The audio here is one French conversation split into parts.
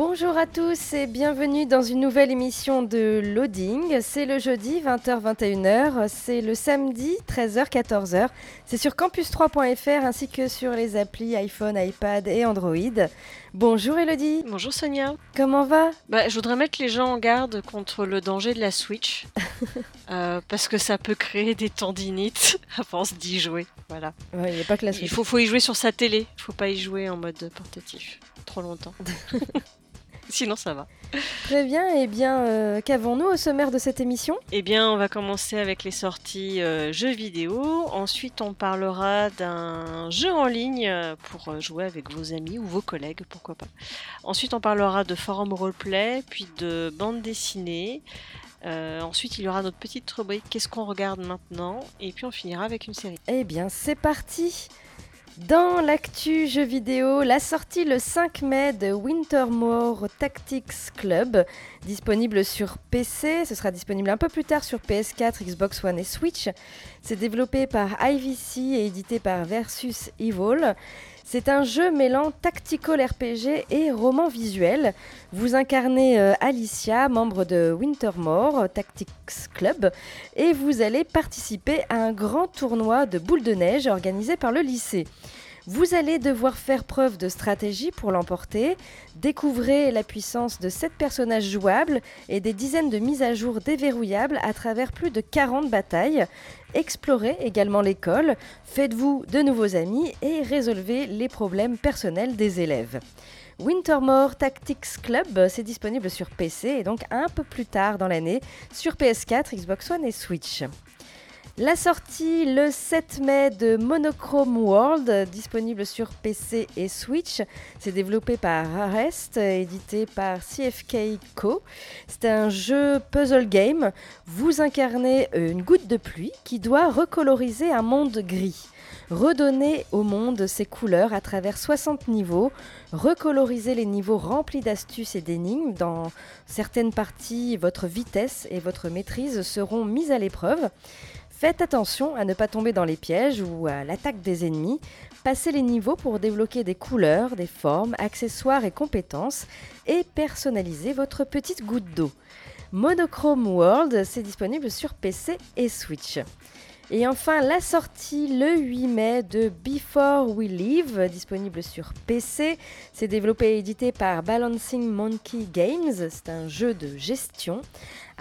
Bonjour à tous et bienvenue dans une nouvelle émission de Loading. C'est le jeudi 20h-21h, c'est le samedi 13h-14h. C'est sur campus3.fr ainsi que sur les applis iPhone, iPad et Android. Bonjour Elodie, Bonjour Sonia. comment va? Bah, je voudrais mettre les gens en garde contre le danger de la Switch. Euh, parce que ça peut créer des tendinites à force d'y jouer. Voilà. Ouais, Il n'y a pas que la Il Switch. faut, faut y jouer sur sa télé. Il faut pas y jouer en mode portatif. Trop longtemps. Sinon ça va. Très bien, et bien euh, qu'avons-nous au sommaire de cette émission? Eh bien, on va commencer avec les sorties euh, jeux vidéo. Ensuite, on parlera d'un jeu en ligne euh, pour jouer avec vos amis ou vos collègues, pourquoi pas. Ensuite, on parlera de forum roleplay, puis de bande dessinée. Euh, ensuite, il y aura notre petite rubrique Qu'est-ce qu'on regarde maintenant? Et puis, on finira avec une série. Eh bien, c'est parti Dans l'actu jeux vidéo, la sortie le 5 mai de Wintermore Tactics Club, disponible sur PC, ce sera disponible un peu plus tard sur PS4, Xbox One et Switch. C'est développé par IVC et édité par Versus Evil. C'est un jeu mêlant tactical RPG et roman visuel. Vous incarnez euh, Alicia, membre de Wintermore Tactics Club, et vous allez participer à un grand tournoi de boules de neige organisé par le lycée. Vous allez devoir faire preuve de stratégie pour l'emporter, découvrez la puissance de 7 personnages jouables et des dizaines de mises à jour déverrouillables à travers plus de 40 batailles. Explorez également l'école, faites-vous de nouveaux amis et résolvez les problèmes personnels des élèves. Wintermore Tactics Club, c'est disponible sur PC et donc un peu plus tard dans l'année sur PS4, Xbox One et Switch. La sortie le 7 mai de Monochrome World, disponible sur PC et Switch. C'est développé par Arrest, édité par CFK Co. C'est un jeu puzzle game. Vous incarnez une goutte de pluie qui doit recoloriser un monde gris. Redonner au monde ses couleurs à travers 60 niveaux, recoloriser les niveaux remplis d'astuces et d'énigmes. Dans certaines parties, votre vitesse et votre maîtrise seront mises à l'épreuve. Faites attention à ne pas tomber dans les pièges ou à l'attaque des ennemis. Passez les niveaux pour débloquer des couleurs, des formes, accessoires et compétences et personnaliser votre petite goutte d'eau. Monochrome World, c'est disponible sur PC et Switch. Et enfin, la sortie le 8 mai de Before We Leave, disponible sur PC. C'est développé et édité par Balancing Monkey Games. C'est un jeu de gestion.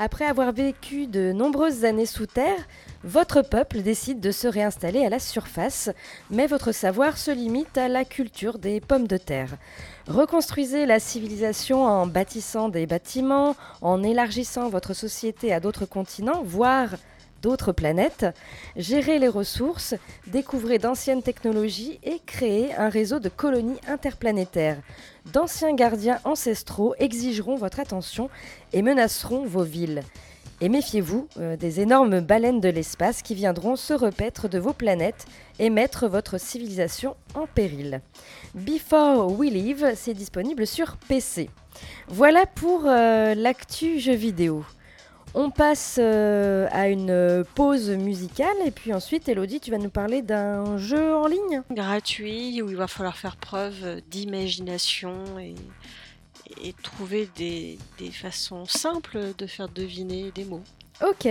Après avoir vécu de nombreuses années sous terre, votre peuple décide de se réinstaller à la surface, mais votre savoir se limite à la culture des pommes de terre. Reconstruisez la civilisation en bâtissant des bâtiments, en élargissant votre société à d'autres continents, voire d'autres planètes, gérez les ressources, découvrez d'anciennes technologies et créez un réseau de colonies interplanétaires. D'anciens gardiens ancestraux exigeront votre attention et menaceront vos villes. Et méfiez-vous euh, des énormes baleines de l'espace qui viendront se repaître de vos planètes et mettre votre civilisation en péril. Before We Leave, c'est disponible sur PC. Voilà pour euh, l'actu jeu vidéo. On passe euh, à une pause musicale et puis ensuite, Elodie, tu vas nous parler d'un jeu en ligne. Gratuit, où il va falloir faire preuve d'imagination et, et trouver des, des façons simples de faire deviner des mots. Ok,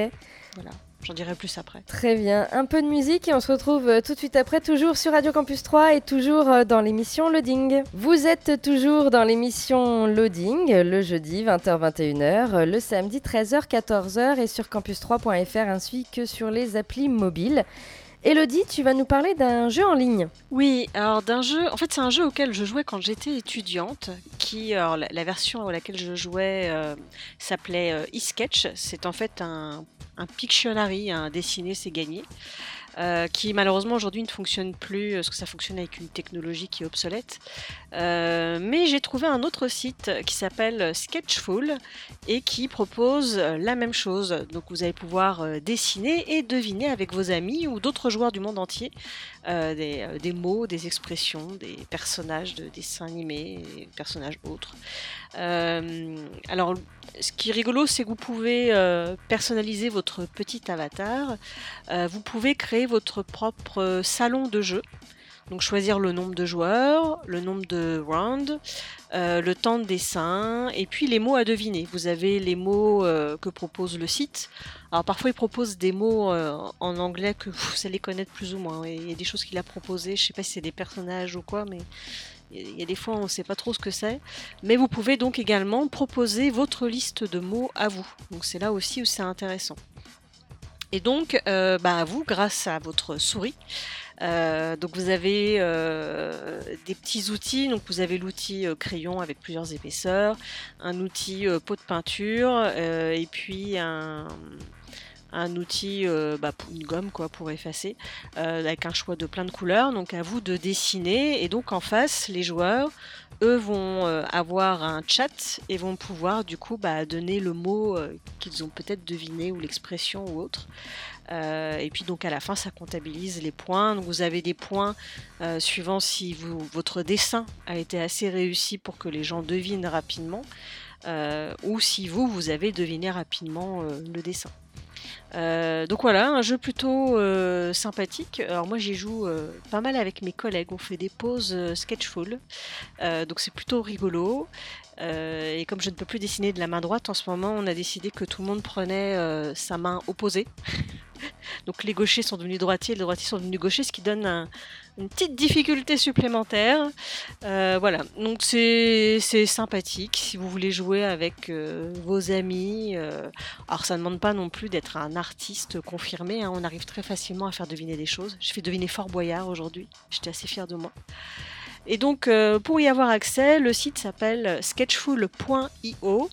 Voilà. J'en dirai plus après. très bien. Un peu de musique et on se retrouve euh, tout de suite après, toujours sur Radio Campus 3 et toujours euh, dans l'émission Loading. Vous êtes toujours dans l'émission Loading, le jeudi 20h-21h, euh, le samedi 13h-14h et sur campus3.fr ainsi que sur les applis mobiles. Elodie, tu vas nous parler d'un jeu en ligne. Oui, alors d'un jeu, en fait c'est un jeu auquel je jouais quand j'étais étudiante, qui, la, version à laquelle je jouais euh, s'appelait euh, eSketch, c'est en fait un, un Pictionary, un dessiné c'est gagné, euh, qui malheureusement aujourd'hui ne fonctionne plus, parce que ça fonctionne avec une technologie qui est obsolète. Euh, mais j'ai trouvé un autre site qui s'appelle Sketchful et qui propose la même chose. Donc vous allez pouvoir euh, dessiner et deviner avec vos amis ou d'autres joueurs du monde entier euh, des, euh, des mots, des expressions, des personnages de dessins animés, personnages autres. Euh, alors, ce qui est rigolo, c'est que vous pouvez personnaliser votre petit avatar. Vous pouvez créer votre propre salon de jeu. Donc choisir le nombre de joueurs, le nombre de rounds, euh, le temps de dessin et puis les mots à deviner. Vous avez les mots euh, que propose le site. Alors parfois il propose des mots euh, en anglais que vous allez connaître plus ou moins. Il y a des choses qu'il a proposées, je sais pas si c'est des personnages ou quoi, mais il y a des fois on ne sait pas trop ce que c'est. Mais vous pouvez donc également proposer votre liste de mots à vous. Donc c'est là aussi où c'est intéressant. Et donc, euh, bah, à vous, grâce à votre souris, euh, donc vous avez euh, des petits outils. Donc vous avez l'outil euh, crayon avec plusieurs épaisseurs, un outil pot de peinture et puis un, outil, bah, une gomme quoi pour effacer, avec un choix de plein de couleurs. Donc à vous de dessiner et donc en face les joueurs, eux vont avoir un chat et vont pouvoir du coup bah, donner le mot qu'ils ont peut-être deviné ou l'expression ou autre. Euh, et puis donc à la fin, ça comptabilise les points. Donc vous avez des points euh, suivant si vous, votre dessin a été assez réussi pour que les gens devinent rapidement, euh, ou si vous, vous avez deviné rapidement le dessin. Donc voilà, un jeu plutôt sympathique. Alors moi j'y joue pas mal avec mes collègues, on fait des pauses sketchful, donc c'est plutôt rigolo. Euh, et comme je ne peux plus dessiner de la main droite en ce moment, on a décidé que tout le monde prenait euh, sa main opposée. Donc les gauchers sont devenus droitiers, les droitiers sont devenus gauchers, ce qui donne un- une petite difficulté supplémentaire. Euh, voilà, donc c'est sympathique si vous voulez jouer avec vos amis. alors ça ne demande pas non plus d'être un artiste confirmé, hein, on arrive très facilement à faire deviner des choses. J'ai fait deviner Fort Boyard aujourd'hui, j'étais assez fière de moi. Et donc euh, pour y avoir accès, le site s'appelle sketchful.io.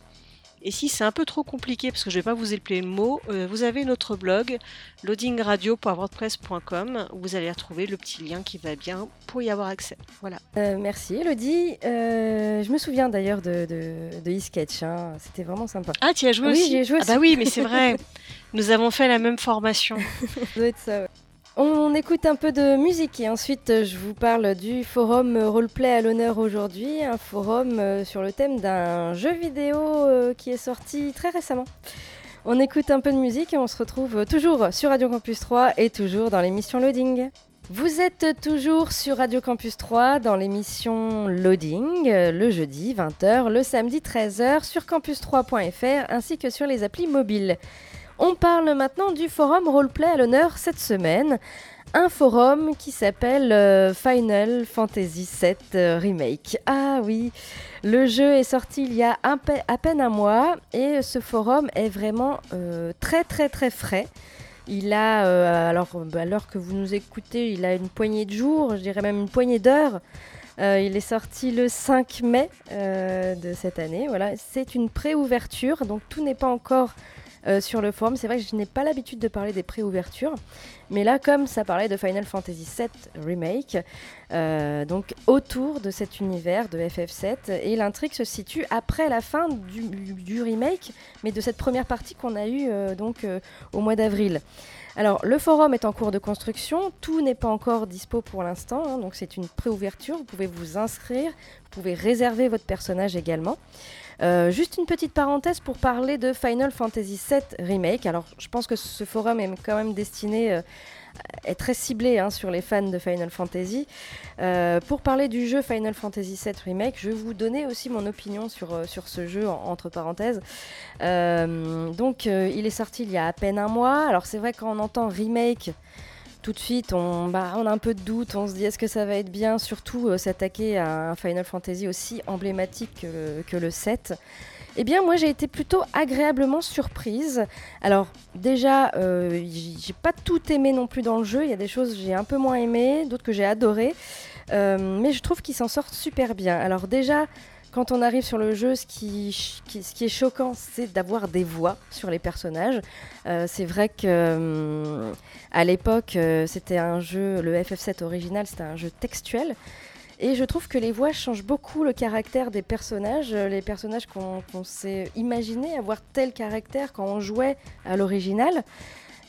Et si c'est un peu trop compliqué, parce que je ne vais pas vous épeler le mot, euh, vous avez notre blog loadingradio.wordpress.com où vous allez retrouver le petit lien qui va bien pour y avoir accès. Voilà. Euh, merci Elodie. Euh, je me souviens d'ailleurs de, de, de e-sketch, hein. c'était vraiment sympa. Ah, tu y as joué Oui, aussi j'y ai joué Ah bah oui, mais c'est vrai. Nous avons fait la même formation. Ça doit être ça, ouais. On écoute un peu de musique et ensuite euh, je vous parle du forum Roleplay à l'honneur aujourd'hui, un forum euh, sur le thème d'un jeu vidéo euh, qui est sorti très récemment. On écoute un peu de musique et on se retrouve toujours sur Radio Campus 3 et toujours dans l'émission Loading. Vous êtes toujours sur Radio Campus 3 dans l'émission Loading, le jeudi 20h, le samedi 13h sur campus3.fr ainsi que sur les applis mobiles. On parle maintenant du forum Roleplay à l'honneur cette semaine. Un forum qui s'appelle euh, Final Fantasy VII euh, Remake. Ah oui, le jeu est sorti il y a à peine un mois et ce forum est vraiment euh, très très très frais. Il a, euh, alors bah, que vous nous écoutez, il a une poignée de jours, je dirais même une poignée d'heures. Il est sorti le 5 mai de cette année. Voilà, c'est une pré-ouverture, donc tout n'est pas encore euh, sur le forum. C'est vrai que je n'ai pas l'habitude de parler des pré-ouvertures, mais là, comme ça parlait de Final Fantasy VII Remake, euh, donc autour de cet univers de FF7, et l'intrigue se situe après la fin du, remake, mais de cette première partie qu'on a eue euh, donc au mois d'avril. Alors, le forum est en cours de construction, tout n'est pas encore dispo pour l'instant, hein, donc c'est une pré-ouverture, vous pouvez vous inscrire, vous pouvez réserver votre personnage également. Euh, juste une petite parenthèse pour parler de Final Fantasy VII Remake. Alors, je pense que ce forum est quand même destiné, euh, est très ciblé hein, sur les fans de Final Fantasy. Euh, pour parler du jeu Final Fantasy VII Remake, je vais vous donner aussi mon opinion sur, euh, ce jeu, en- entre parenthèses. Donc, il est sorti il y a à peine un mois. Alors, c'est vrai quand on entend remake, tout de suite, on, bah, on a un peu de doute, on se dit est-ce que ça va être bien, surtout euh, s'attaquer à un Final Fantasy aussi emblématique que le, que le 7. Eh bien, moi, j'ai été plutôt agréablement surprise. Alors, déjà, euh, j'ai pas tout aimé non plus dans le jeu. Il y a des choses que j'ai un peu moins aimées, d'autres que j'ai adorées. Euh, mais je trouve qu'ils s'en sortent super bien. Alors, déjà, quand on arrive sur le jeu, ce qui, est choquant, c'est d'avoir des voix sur les personnages. Euh, c'est vrai que hum, à l'époque, euh, c'était un jeu, le FF7 original, c'était un jeu textuel. Et je trouve que les voix changent beaucoup le caractère des personnages, euh, les personnages qu'on s'est imaginé avoir tel caractère quand on jouait à l'original.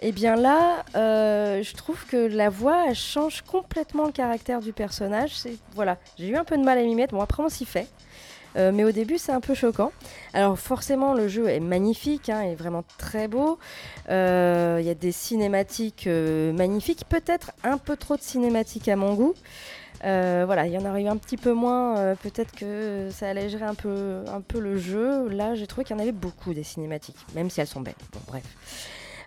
Et bien là, euh, je trouve que la voix change complètement le caractère du personnage. Voilà, j'ai eu un peu de mal à m'y mettre. Bon après on s'y fait. Euh, mais au début, c'est un peu choquant. Alors forcément, le jeu est magnifique, hein, est vraiment très beau. Euh, Il y a des cinématiques euh, magnifiques, peut-être un peu trop de cinématiques à mon goût. Voilà, il y en aurait eu un petit peu moins. peut-être que ça allégerait un peu, un peu le jeu. Là, j'ai trouvé qu'il y en avait beaucoup des cinématiques, même si elles sont belles. Bon, bref.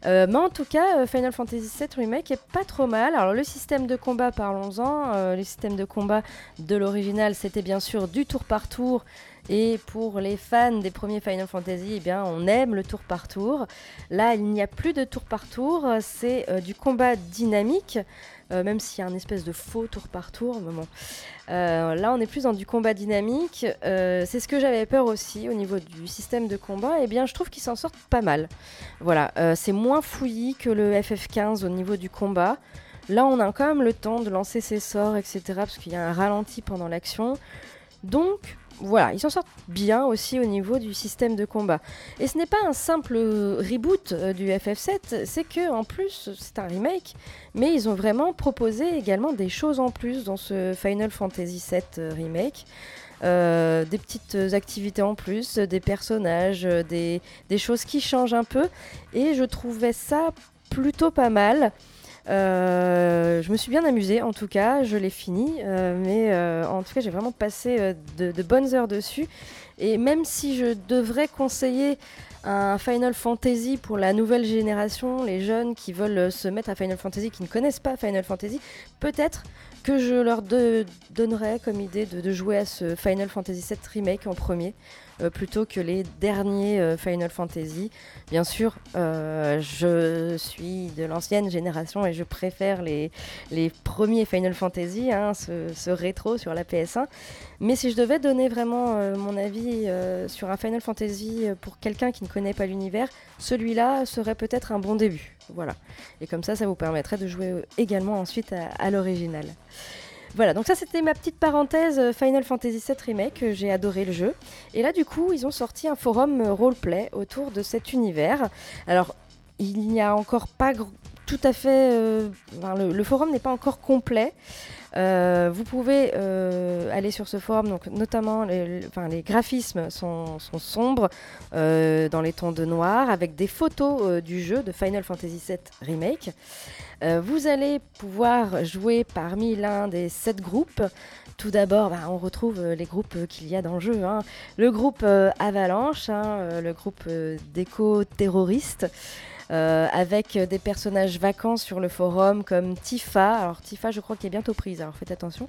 Euh, mais en tout cas, euh, Final Fantasy VII Remake est pas trop mal. Alors le système de combat, parlons-en. Euh, le système de combat de l'original, c'était bien sûr du tour par tour. Et pour les fans des premiers Final Fantasy, eh bien, on aime le tour par tour. Là, il n'y a plus de tour par tour, c'est euh, du combat dynamique, euh, même s'il y a un espèce de faux tour par tour. Bon. Euh, là, on est plus dans du combat dynamique. C'est ce que j'avais peur aussi au niveau du système de combat. Et bien, je trouve qu'ils s'en sortent pas mal. Voilà, c'est moins fouillis que le FF15 au niveau du combat. Là, on a quand même le temps de lancer ses sorts, etc. Parce qu'il y a un ralenti pendant l'action. Donc, voilà, ils s'en sortent bien aussi au niveau du système de combat. Et ce n'est pas un simple reboot euh, du FF7, c'est que en plus, c'est un remake, mais ils ont vraiment proposé également des choses en plus dans ce Final Fantasy VII euh, remake. Euh, des petites activités en plus, des personnages, des, des choses qui changent un peu. Et je trouvais ça plutôt pas mal. Euh, je me suis bien amusée en tout cas, je l'ai fini, euh, mais euh, en tout cas j'ai vraiment passé de, bonnes heures dessus. Et même si je devrais conseiller un Final Fantasy pour la nouvelle génération, les jeunes qui veulent se mettre à Final Fantasy, qui ne connaissent pas Final Fantasy, peut-être que je leur donnerais comme idée de, de jouer à ce Final Fantasy VII Remake en premier, plutôt que les derniers euh, Final Fantasy. Bien sûr, euh, je suis de l'ancienne génération et je préfère les, premiers Final Fantasy, hein, ce, rétro sur la PS1. Mais si je devais donner vraiment euh, mon avis euh, sur un Final Fantasy euh, pour quelqu'un qui ne connaît pas l'univers, celui-là serait peut-être un bon début. Voilà. Et comme ça, ça vous permettrait de jouer euh, également ensuite à l'original. Voilà, donc ça c'était ma petite parenthèse euh, Final Fantasy VII Remake, euh, j'ai adoré le jeu. Et là du coup, ils ont sorti un forum euh, roleplay autour de cet univers. Alors, il n'y a encore pas tout à fait... le forum n'est pas encore complet. Euh, vous pouvez euh, aller sur ce forum, donc notamment les, enfin, les graphismes sont, sombres euh, dans les tons de noir avec des photos du jeu de Final Fantasy VII Remake. Vous allez pouvoir jouer parmi l'un des sept groupes. Tout d'abord, bah, on retrouve les groupes qu'il y a dans le jeu. hein. Le groupe Avalanche, hein, le groupe d'éco-terroristes, euh, avec des personnages vacants sur le forum comme Tifa. Alors Tifa, je crois qu'elle est bientôt prise, alors faites attention.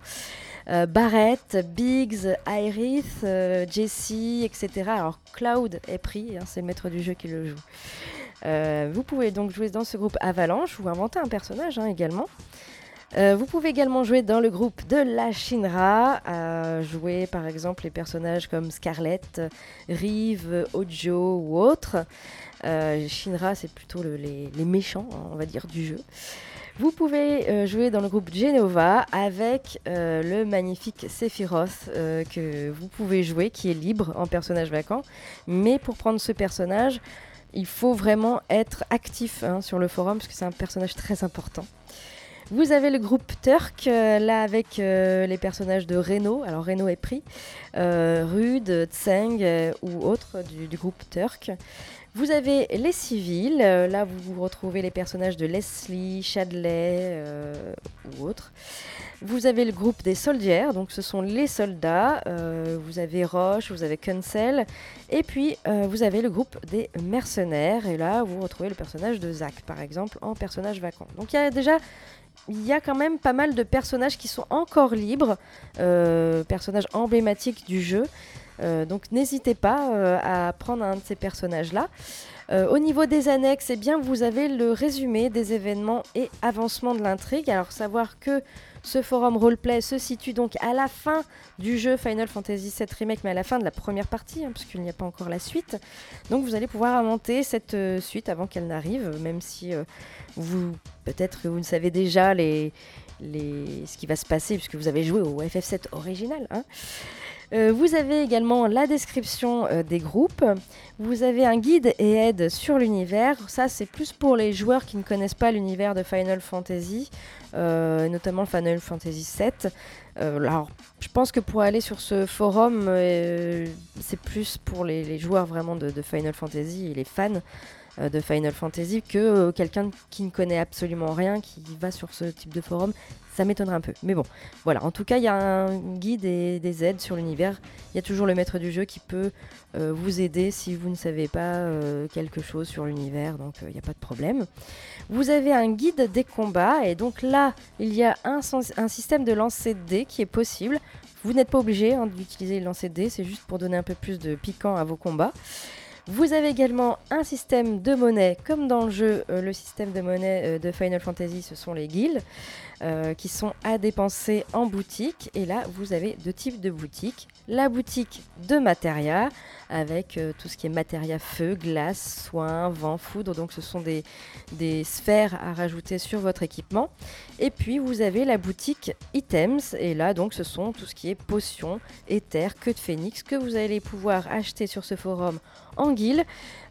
Euh, Barrett, Biggs, Iris, euh, Jessie, etc. Alors Cloud est pris, hein, c'est le maître du jeu qui le joue. Euh, vous pouvez donc jouer dans ce groupe Avalanche ou inventer un personnage hein, également. Euh, vous pouvez également jouer dans le groupe de la Shinra, jouer par exemple les personnages comme Scarlett, Rive, Ojo ou autres. Euh, Shinra, c'est plutôt le- les, méchants, hein, on va dire, du jeu. Vous pouvez euh, jouer dans le groupe Genova avec le magnifique Sephiroth que vous pouvez jouer, qui est libre en personnage vacant. Mais pour prendre ce personnage, il faut vraiment être actif hein, sur le forum parce que c'est un personnage très important. Vous avez le groupe Turk, euh, là avec euh, les personnages de Reno. Alors Reno est pris, euh, Rude, Tseng euh, ou autres du, groupe Turk. Vous avez les civils, là vous, retrouvez les personnages de Leslie, Chadley ou autres. Vous avez le groupe des soldiers, donc ce sont les soldats. vous avez Roche, vous avez Kunsel. Et puis vous avez le groupe des mercenaires. Et là vous retrouvez le personnage de Zack, par exemple, en personnage vacant. Donc il y a déjà il y a quand même pas mal de personnages qui sont encore libres, euh, personnages emblématiques du jeu. Euh, donc n'hésitez pas euh, à prendre un de ces personnages-là. Au niveau des annexes, eh bien, vous avez le résumé des événements et avancements de l'intrigue. Alors savoir que ce forum roleplay se situe donc à la fin du jeu Final Fantasy VII Remake, mais à la fin de la première partie, hein, puisqu'il n'y a pas encore la suite. Donc vous allez pouvoir inventer cette euh, suite avant qu'elle n'arrive, même si euh, vous peut-être que vous ne savez déjà ce qui va se passer, puisque vous avez joué au FF7 original. hein. Euh, vous avez également la description euh, des groupes. Vous avez un guide et aide sur l'univers. Ça, c'est plus pour les joueurs qui ne connaissent pas l'univers de Final Fantasy, euh, notamment Final Fantasy VII. Alors, je pense que pour aller sur ce forum, c'est plus pour les, joueurs vraiment de, Final Fantasy et les fans de Final Fantasy que euh, quelqu'un qui ne connaît absolument rien qui va sur ce type de forum. Ça m'étonnerait un peu. Mais bon, voilà. En tout cas, il y a un guide et des aides sur l'univers. Il y a toujours le maître du jeu qui peut euh, vous aider si vous ne savez pas euh, quelque chose sur l'univers. Donc, euh, il n'y a pas de problème. Vous avez un guide des combats. Et donc là, il y a un système de lancer de dés qui est possible. Vous n'êtes pas obligé hein, d'utiliser le lancer de dés. C'est juste pour donner un peu plus de piquant à vos combats. Vous avez également un système de monnaie, comme dans le jeu, euh, le système de monnaie euh, de Final Fantasy, ce sont les guilds, euh, qui sont à dépenser en boutique. Et là, vous avez deux types de boutiques. La boutique de matéria, avec euh, tout ce qui est matéria feu, glace, soin, vent, foudre. Donc ce sont des, des sphères à rajouter sur votre équipement. Et puis vous avez la boutique items. Et là, donc, ce sont tout ce qui est potions, éther, queue de phénix, que vous allez pouvoir acheter sur ce forum en guilde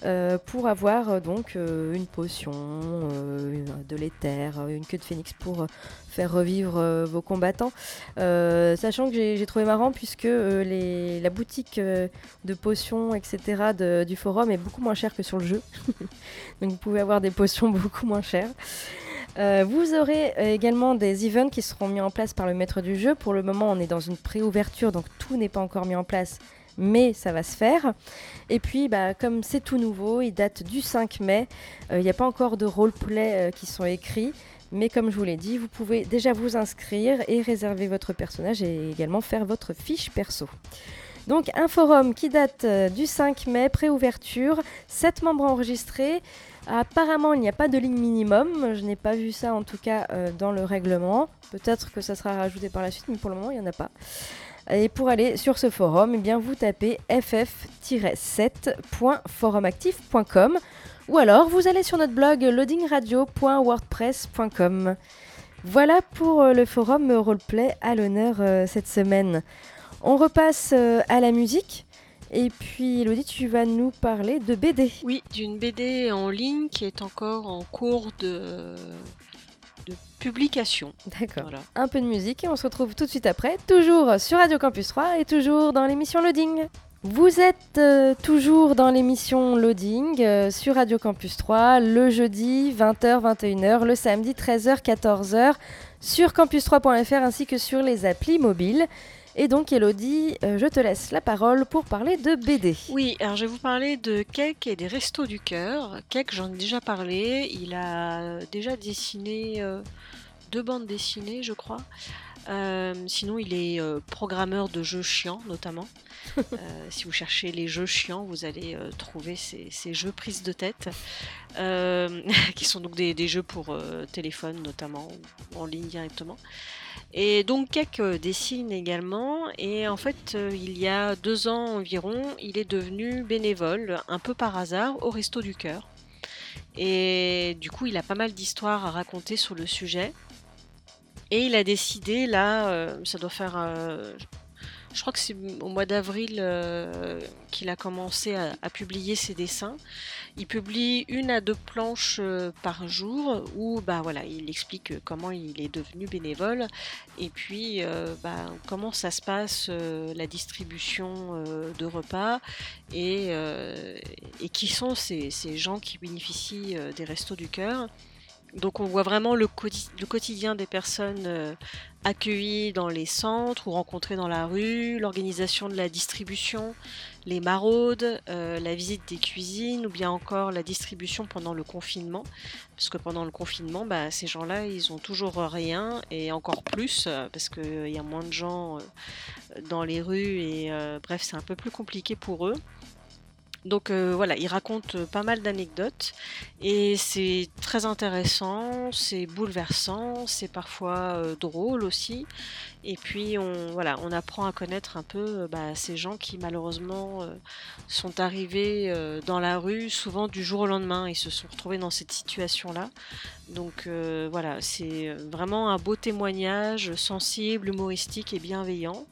euh, pour avoir euh, donc une potion, de l'éther, une queue de phénix pour faire revivre euh, vos combattants. Euh, sachant que j'ai trouvé marrant puisque euh, les, la boutique de potions, etc. du forum est beaucoup moins chère que sur le jeu. donc vous pouvez avoir des potions beaucoup moins chères. Vous aurez également des events qui seront mis en place par le maître du jeu. Pour le moment, on est dans une pré-ouverture, donc tout n'est pas encore mis en place, mais ça va se faire. Et puis, bah, comme c'est tout nouveau, il date du 5 mai. Il n'y a pas encore de roleplay qui sont écrits. Mais comme je vous l'ai dit, vous pouvez déjà vous inscrire et réserver votre personnage et également faire votre fiche perso. Donc un forum qui date euh, du 5 mai, préouverture, 7 membres enregistrés. Apparemment, il n'y a pas de ligne minimum. Je n'ai pas vu ça en tout cas euh, dans le règlement. Peut-être que ça sera rajouté par la suite, mais pour le moment, il n'y en a pas. Et pour aller sur ce forum, eh bien, vous tapez ff-7.forumactif.com ou alors vous allez sur notre blog loadingradio.wordpress.com. Voilà pour euh, le forum roleplay à l'honneur euh, cette semaine. On repasse euh, à la musique. Et puis Elodie, tu vas nous parler de BD. Oui, d'une BD en ligne qui est encore en cours de, de publication. D'accord. Voilà. Un peu de musique et on se retrouve tout de suite après, toujours sur Radio Campus 3 et toujours dans l'émission Loading. Vous êtes euh, toujours dans l'émission Loading euh, sur Radio Campus 3 le jeudi 20h 21h, le samedi 13h 14h sur campus3.fr ainsi que sur les applis mobiles. Et donc Elodie, euh, je te laisse la parole pour parler de BD. Oui, alors je vais vous parler de Cake et des Restos du Cœur. Cake, j'en ai déjà parlé. Il a déjà dessiné euh, deux bandes dessinées, je crois. Euh, sinon, il est euh, programmeur de jeux chiants, notamment. Euh, si vous cherchez les jeux chiants, vous allez trouver ces, ces jeux prises de tête, qui sont donc des, des jeux pour téléphone, notamment, ou en ligne directement. Et donc Keck euh, dessine également et en fait euh, il y a deux ans environ il est devenu bénévole un peu par hasard au Resto du Cœur. Et du coup il a pas mal d'histoires à raconter sur le sujet. Et il a décidé là, euh, ça doit faire... je crois que c'est au mois d'avril euh, qu'il a commencé à, publier ses dessins. Il publie une à deux planches euh, par jour où bah, voilà, il explique comment il est devenu bénévole et puis euh, bah, comment ça se passe la distribution de repas et, qui sont ces, gens qui bénéficient des restos du cœur. Donc on voit vraiment le, quotidien des personnes euh, accueillies dans les centres ou rencontrées dans la rue, l'organisation de la distribution, les maraudes, euh, la visite des cuisines ou bien encore la distribution pendant le confinement. Parce que pendant le confinement, bah, ces gens-là, ils ont toujours rien et encore plus euh, parce qu'il y a moins de gens dans les rues et bref, c'est un peu plus compliqué pour eux. Donc euh, voilà, il raconte euh, pas mal d'anecdotes et c'est très intéressant, c'est bouleversant, c'est parfois euh, drôle aussi. Et puis on, voilà, on apprend à connaître un peu bah, ces gens qui malheureusement sont arrivés dans la rue souvent du jour au lendemain et se sont retrouvés dans cette situation-là. Donc voilà, c'est vraiment un beau témoignage sensible, humoristique et bienveillant.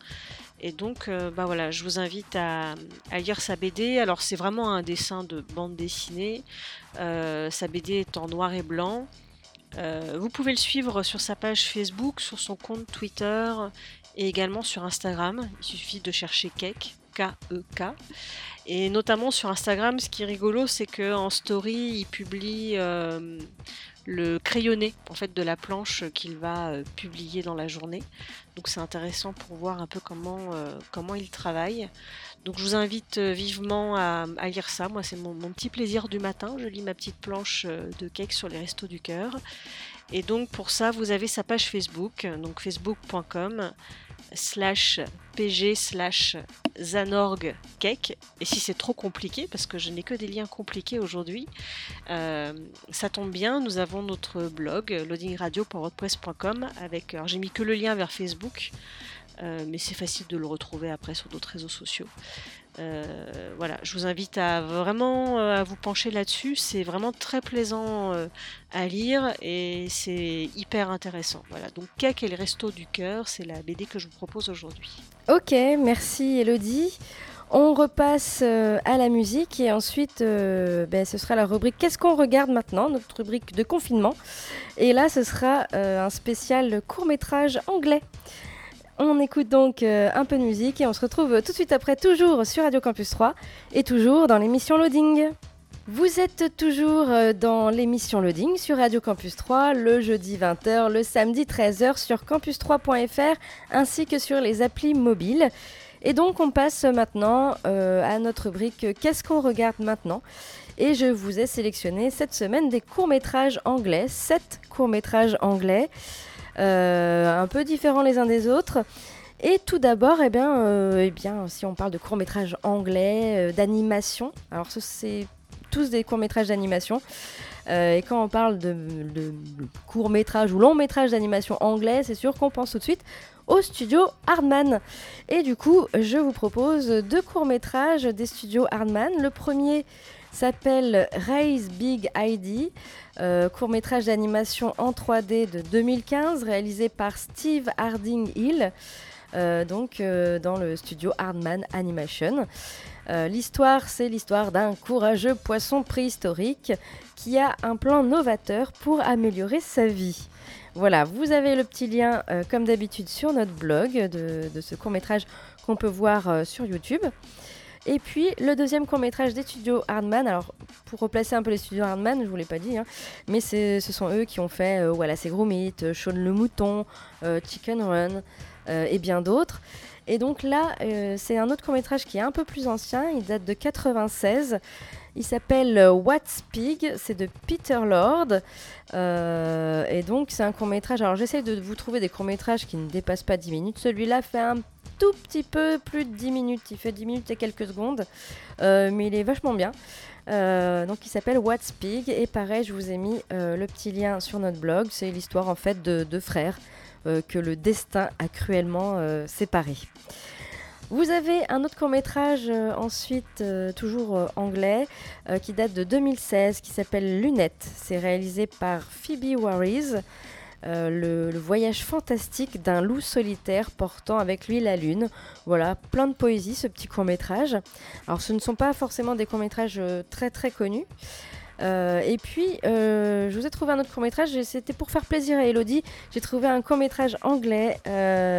Et donc, euh, bah voilà, je vous invite à, lire sa BD. Alors, c'est vraiment un dessin de bande dessinée. Euh, sa BD est en noir et blanc. Euh, vous pouvez le suivre sur sa page Facebook, sur son compte Twitter et également sur Instagram. Il suffit de chercher Kek, K-E-K. E et notamment sur Instagram, ce qui est rigolo, c'est qu'en story, il publie le crayonné en fait de la planche qu'il va euh, publier dans la journée. Donc c'est intéressant pour voir un peu comment, euh, comment il travaille. Donc je vous invite euh, vivement à, lire ça. Moi c'est mon, petit plaisir du matin. Je lis ma petite planche de cake sur les restos du cœur. Et donc pour ça vous avez sa page Facebook, donc facebook.com slash pg slash zanorg cake. Et si c'est trop compliqué, parce que je n'ai que des liens compliqués aujourd'hui, euh, ça tombe bien, nous avons notre blog loadingradio.wordpress.com avec, alors j'ai mis que le lien vers Facebook, euh, mais c'est facile de le retrouver après sur d'autres réseaux sociaux. Euh, voilà, je vous invite à vraiment euh, à vous pencher là-dessus. C'est vraiment très plaisant à lire et c'est hyper intéressant. Voilà, donc Cake et le resto du cœur, c'est la BD que je vous propose aujourd'hui. Ok, merci Elodie. On repasse à la musique et ensuite ben, ce sera la rubrique Qu'est-ce qu'on regarde maintenant? Notre rubrique de confinement. Et là ce sera un spécial court métrage anglais. On écoute donc euh, un peu de musique et on se retrouve tout de suite après, toujours sur Radio Campus 3 et toujours dans l'émission Loading. Vous êtes toujours euh, dans l'émission Loading sur Radio Campus 3 le jeudi 20h, le samedi 13h sur campus3.fr ainsi que sur les applis mobiles. Et donc on passe maintenant euh, à notre rubrique Qu'est-ce qu'on regarde maintenant? Et je vous ai sélectionné cette semaine des courts-métrages anglais, 7 courts-métrages anglais. Euh, un peu différents les uns des autres. Et tout d'abord, eh bien, euh, eh bien, si on parle de courts-métrages anglais, euh, d'animation, alors c'est tous des courts-métrages d'animation. et quand on parle de, de court-métrage ou long-métrage d'animation anglais, c'est sûr qu'on pense tout de suite au studio Hardman. Et du coup, je vous propose deux courts-métrages des studios Hardman. Le premier s'appelle Raise Big ID, euh, court métrage d'animation en 3D de 2015 réalisé par Steve Harding Hill, euh, donc euh, dans le studio Hardman Animation. l'histoire, c'est l'histoire d'un courageux poisson préhistorique qui a un plan novateur pour améliorer sa vie. Voilà, vous avez le petit lien, comme d'habitude, sur notre blog de, de ce court métrage qu'on peut voir sur YouTube. Et puis le deuxième court métrage des studios Hardman, alors pour replacer un peu les studios Hardman, je vous l'ai pas dit, hein, mais ce sont eux qui ont fait euh, Voilà c'est Gros Meat, Shaun le Mouton, euh, Chicken Run euh, et bien d'autres. Et donc là, c'est un autre court métrage qui est un peu plus ancien, il date de 96. Il s'appelle What's Pig, c'est de Peter Lord. et donc c'est un court métrage. Alors j'essaie de vous trouver des courts métrages qui ne dépassent pas 10 minutes. Celui-là fait un tout petit peu plus de 10 minutes. Il fait 10 minutes et quelques secondes, euh, mais il est vachement bien. Euh, donc il s'appelle What's Pig et pareil je vous ai mis euh, le petit lien sur notre blog. C'est l'histoire en fait de deux frères que le destin a cruellement séparés. Vous avez un autre court métrage ensuite, toujours anglais, qui date de 2016, qui s'appelle Lunettes. C'est réalisé par Phoebe Warris. Euh, le, voyage fantastique d'un loup solitaire portant avec lui la lune. Voilà, plein de poésie ce petit court métrage. Alors ce ne sont pas forcément des courts métrages euh, très très connus. Euh, et puis, euh, je vous ai trouvé un autre court métrage, c'était pour faire plaisir à Elodie. J'ai trouvé un court métrage anglais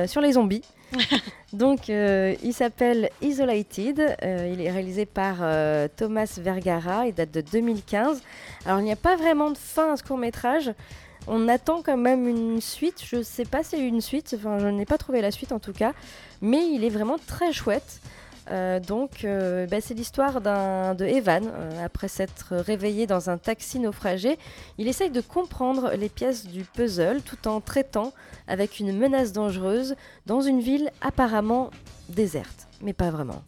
sur les zombies. Donc, euh, il s'appelle Isolated. Euh, il est réalisé par euh, Thomas Vergara. Il date de 2015. Alors, il n'y a pas vraiment de fin à ce court métrage. On attend quand même une suite. Je ne sais pas s'il y une suite. Enfin, je n'ai pas trouvé la suite en tout cas. Mais il est vraiment très chouette. Euh, donc, euh, bah, c'est l'histoire de Evan. euh, après s'être réveillé dans un taxi naufragé, il essaye de comprendre les pièces du puzzle tout en traitant avec une menace dangereuse dans une ville apparemment déserte, mais pas vraiment.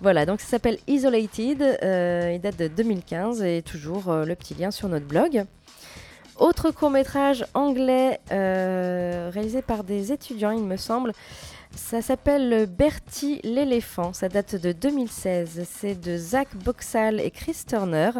Voilà, donc ça s'appelle Isolated, il date de 2015 et toujours le petit lien sur notre blog. Autre court métrage anglais euh, réalisé par des étudiants, il me semble. Ça s'appelle Bertie l'éléphant, ça date de 2016. C'est de Zach Boxall et Chris Turner.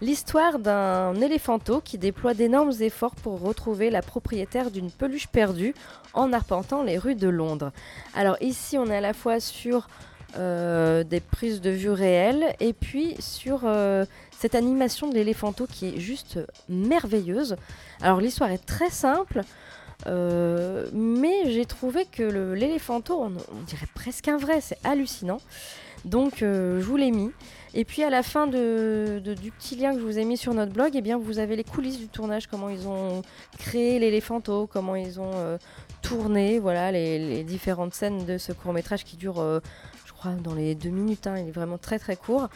L'histoire d'un éléphanto qui déploie d'énormes efforts pour retrouver la propriétaire d'une peluche perdue en arpentant les rues de Londres. Alors ici, on est à la fois sur euh, des prises de vue réelles et puis sur euh, cette animation de l'éléphanto qui est juste merveilleuse. Alors l'histoire est très simple. euh, mais j'ai trouvé que l'éléphanto, on, dirait presque un vrai, c'est hallucinant. Donc euh, je vous l'ai mis. Et puis à la fin de, du petit lien que je vous ai mis sur notre blog, eh bien vous avez les coulisses du tournage, comment ils ont créé l'éléphanto, comment ils ont euh, tourné, voilà les, différentes scènes de ce court métrage qui dure, je crois, dans les deux minutes. hein, il est vraiment très très court,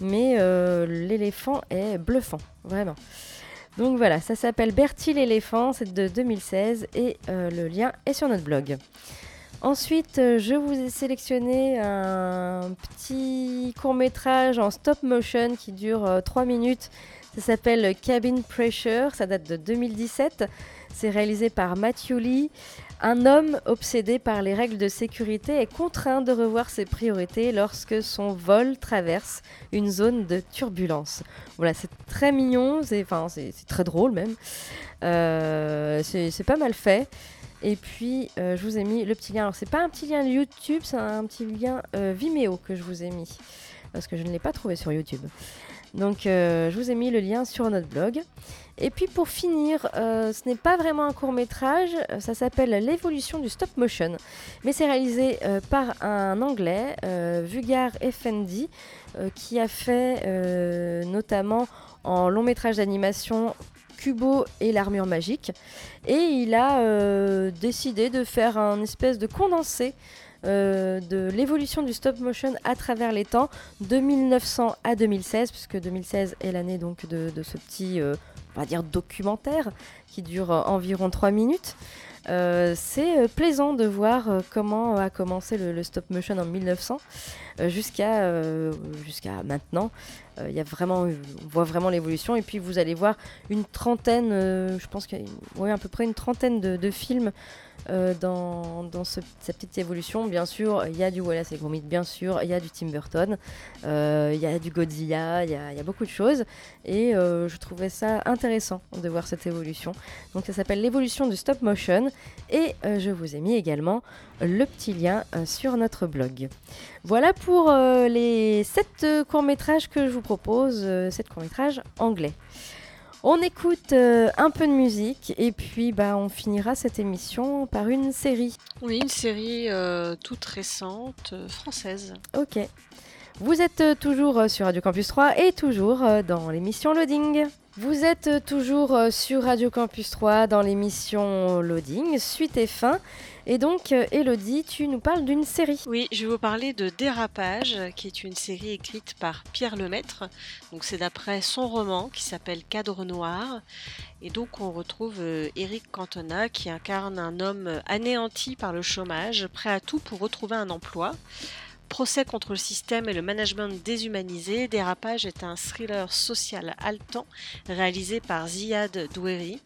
mais euh, l'éléphant est bluffant, vraiment. Donc voilà, ça s'appelle Bertie l'éléphant, c'est de 2016 et euh, le lien est sur notre blog. Ensuite, euh, je vous ai sélectionné un petit court métrage en stop motion qui dure 3 minutes. Ça s'appelle Cabin Pressure, ça date de 2017. C'est réalisé par Matthew Lee. Un homme obsédé par les règles de sécurité est contraint de revoir ses priorités lorsque son vol traverse une zone de turbulence. Voilà, c'est très mignon, c'est très drôle même. Euh, c'est c'est pas mal fait. Et puis, euh, je vous ai mis le petit lien. Alors, c'est pas un petit lien YouTube, c'est un petit lien euh, Vimeo que je vous ai mis. Parce que je ne l'ai pas trouvé sur YouTube. Donc, euh, je vous ai mis le lien sur notre blog. Et puis, pour finir, euh, ce n'est pas vraiment un court métrage. euh, Ça s'appelle L'évolution du stop motion. Mais c'est réalisé par un anglais, Vugar Effendi, qui a fait notamment en long métrage d'animation Kubo et l'armure magique. Et il a décidé de faire un espèce de condensé euh, de l'évolution du stop motion à travers les temps de 1900 à 2016, puisque 2016 est l'année donc de, ce petit, euh, on va dire, documentaire qui dure euh, environ 3 minutes. C'est plaisant de voir comment a commencé le, le stop motion en 1900 euh, jusqu'à euh, jusqu'à maintenant. Euh, Il y a vraiment, on voit vraiment l'évolution et puis vous allez voir une trentaine, euh, je pense qu'il y a à peu près une trentaine de, films euh, dans, dans ce- cette petite évolution. Bien sûr, il y a du Wallace et Gromit, bien sûr, il y a du Tim Burton, euh, il y a du Godzilla, il y a, beaucoup de choses. Et euh, je trouvais ça intéressant de voir cette évolution. Donc ça s'appelle l'évolution du stop motion. Et euh, je vous ai mis également le petit lien euh, sur notre blog. Voilà pour euh, les 7 courts-métrages que je vous propose, euh, 7 courts-métrages anglais. On écoute euh, un peu de musique et puis bah, on finira cette émission par une série. Oui, une série euh, toute récente, euh, française. Ok. Vous êtes euh, toujours euh, sur Radio Campus 3 et toujours euh, dans l'émission Loading. Vous êtes euh, toujours euh, sur Radio Campus 3 dans l'émission Loading, suite et fin. Et donc, euh, Elodie, tu nous parles d'une série. Oui, je vais vous parler de Dérapage, qui est une série écrite par Pierre Lemaître. Donc c'est d'après son roman qui s'appelle Cadre Noir. Et donc on retrouve euh, Eric Cantona qui incarne un homme euh, anéanti par le chômage, prêt à tout pour retrouver un emploi. Procès contre le système et le management déshumanisé, Dérapage est un thriller social haletant réalisé par Ziad Doueri.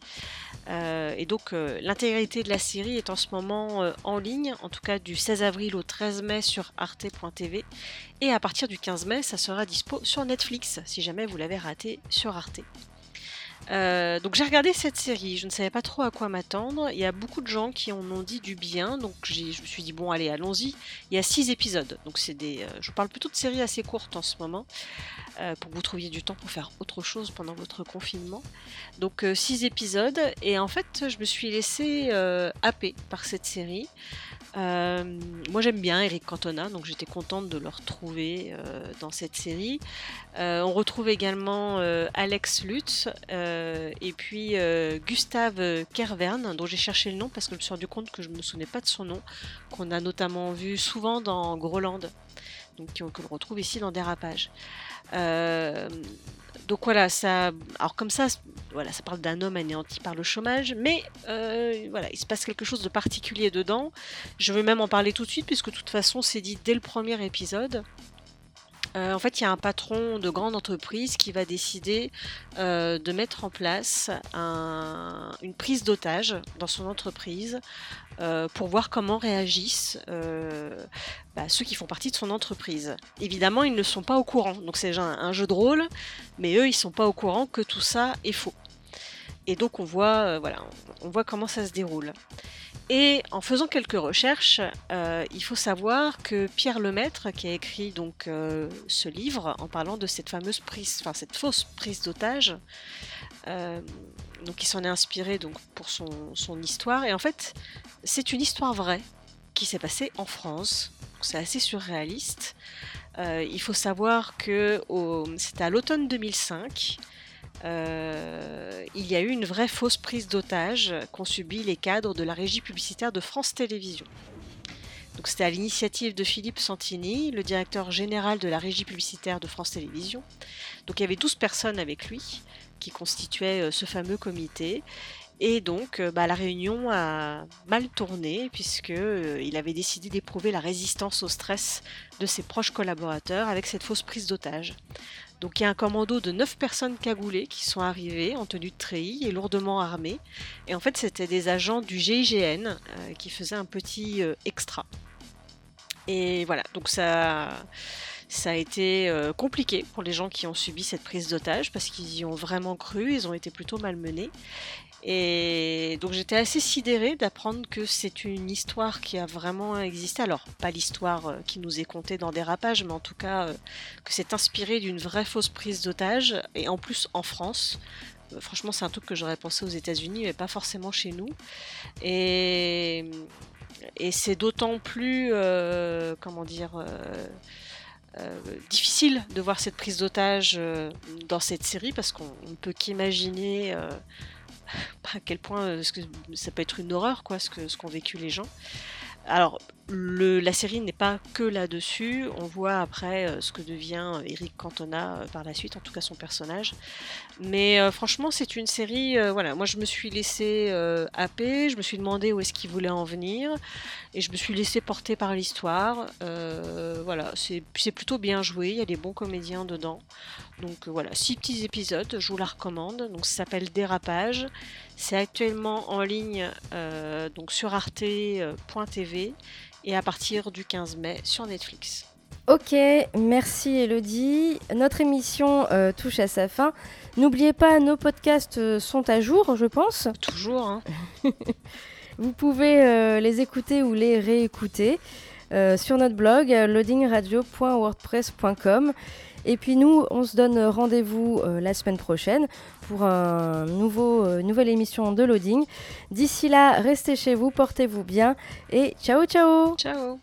Euh, et donc euh, l'intégralité de la série est en ce moment euh, en ligne, en tout cas du 16 avril au 13 mai sur arte.tv. Et à partir du 15 mai, ça sera dispo sur Netflix, si jamais vous l'avez raté sur Arte. Euh, donc j'ai regardé cette série, je ne savais pas trop à quoi m'attendre. Il y a beaucoup de gens qui en ont dit du bien, donc je me suis dit bon allez allons-y. Il y a six épisodes, donc c'est des. euh, je parle plutôt de séries assez courtes en ce moment, euh, pour que vous trouviez du temps pour faire autre chose pendant votre confinement. Donc six épisodes, et en fait je me suis laissée happer par cette série. Euh, moi j'aime bien Eric Cantona, donc j'étais contente de le retrouver euh, dans cette série. Euh, on retrouve également Alex Lutz et puis Gustave Kervern, dont j'ai cherché le nom parce que je me suis rendu compte que je ne me souvenais pas de son nom, qu'on a notamment vu souvent dans Groland, donc que l'on retrouve ici dans Dérapage. Donc voilà, ça, alors comme ça, voilà, ça parle d'un homme anéanti par le chômage, mais euh, voilà, il se passe quelque chose de particulier dedans. Je vais même en parler tout de suite puisque de toute façon, c'est dit dès le premier épisode. Euh, en fait, il y a un patron de grande entreprise qui va décider euh, de mettre en place un- une prise d'otage dans son entreprise euh, pour voir comment réagissent bah, ceux qui font partie de son entreprise. Évidemment, ils ne sont pas au courant, donc c'est un, un jeu de rôle, mais eux, ils sont pas au courant que tout ça est faux. Et donc, on voit comment ça se déroule. Et en faisant quelques recherches, euh, il faut savoir que Pierre Lemaître, qui a écrit donc euh, ce livre en parlant de cette fameuse prise, enfin cette fausse prise d'otage, euh, donc il s'en est inspiré donc pour son, son histoire. Et en fait, c'est une histoire vraie qui s'est passée en France. C'est assez surréaliste. Euh, il faut savoir que c'était à l'automne 2005. Euh, il y a eu une vraie fausse prise d'otage qu'ont subi les cadres de la régie publicitaire de France Télévisions. Donc c'était à l'initiative de Philippe Santini, le directeur général de la régie publicitaire de France Télévisions. Donc il y avait 12 personnes avec lui qui constituaient euh, ce fameux comité. Et donc euh, bah, la réunion a mal tourné puisque euh, il avait décidé d'éprouver la résistance au stress de ses proches collaborateurs avec cette fausse prise d'otage. Donc il y a un commando de 9 personnes cagoulées qui sont arrivées en tenue de treillis et lourdement armées. Et en fait c'était des agents du GIGN euh, qui faisaient un petit euh, extra. Et voilà, donc ça, ça a été euh, compliqué pour les gens qui ont subi cette prise d'otage parce qu'ils y ont vraiment cru, ils ont été plutôt malmenés. Et donc j'étais assez sidérée d'apprendre que c'est une histoire qui a vraiment existé. Alors, pas l'histoire euh, qui nous est contée dans Dérapage, mais en tout cas euh, que c'est inspiré d'une vraie fausse prise d'otage, et en plus en France. Euh, franchement, c'est un truc que j'aurais pensé aux États-Unis, mais pas forcément chez nous. Et, c'est d'autant plus, comment dire, difficile de voir cette prise d'otage dans cette série parce qu'on ne peut qu'imaginer à quel point euh, ça peut être une horreur, quoi, ce qu'ont vécu les gens. Alors, la série n'est pas que là-dessus. On voit après euh, ce que devient euh, Eric Cantona euh, par la suite, en tout cas son personnage. Mais franchement, c'est une série. voilà, moi je me suis laissée happer, je me suis demandé où est-ce qu'il voulait en venir, et je me suis laissée porter par l'histoire. Voilà, c'est plutôt bien joué. Il y a des bons comédiens dedans. Donc voilà, six petits épisodes, je vous la recommande. Donc ça s'appelle Dérapage. C'est actuellement en ligne euh, donc sur arte.tv et à partir du 15 mai sur Netflix. Ok, merci Elodie. Notre émission euh, touche à sa fin. N'oubliez pas, nos podcasts euh, sont à jour, je pense. Toujours, hein. Vous pouvez euh, les écouter ou les réécouter euh, sur notre blog euh, loadingradio.wordpress.com. Et puis nous, on se donne rendez-vous euh, la semaine prochaine pour un nouveau, euh, nouvelle émission de Loading. D'ici là, restez chez vous, portez-vous bien et ciao ciao Ciao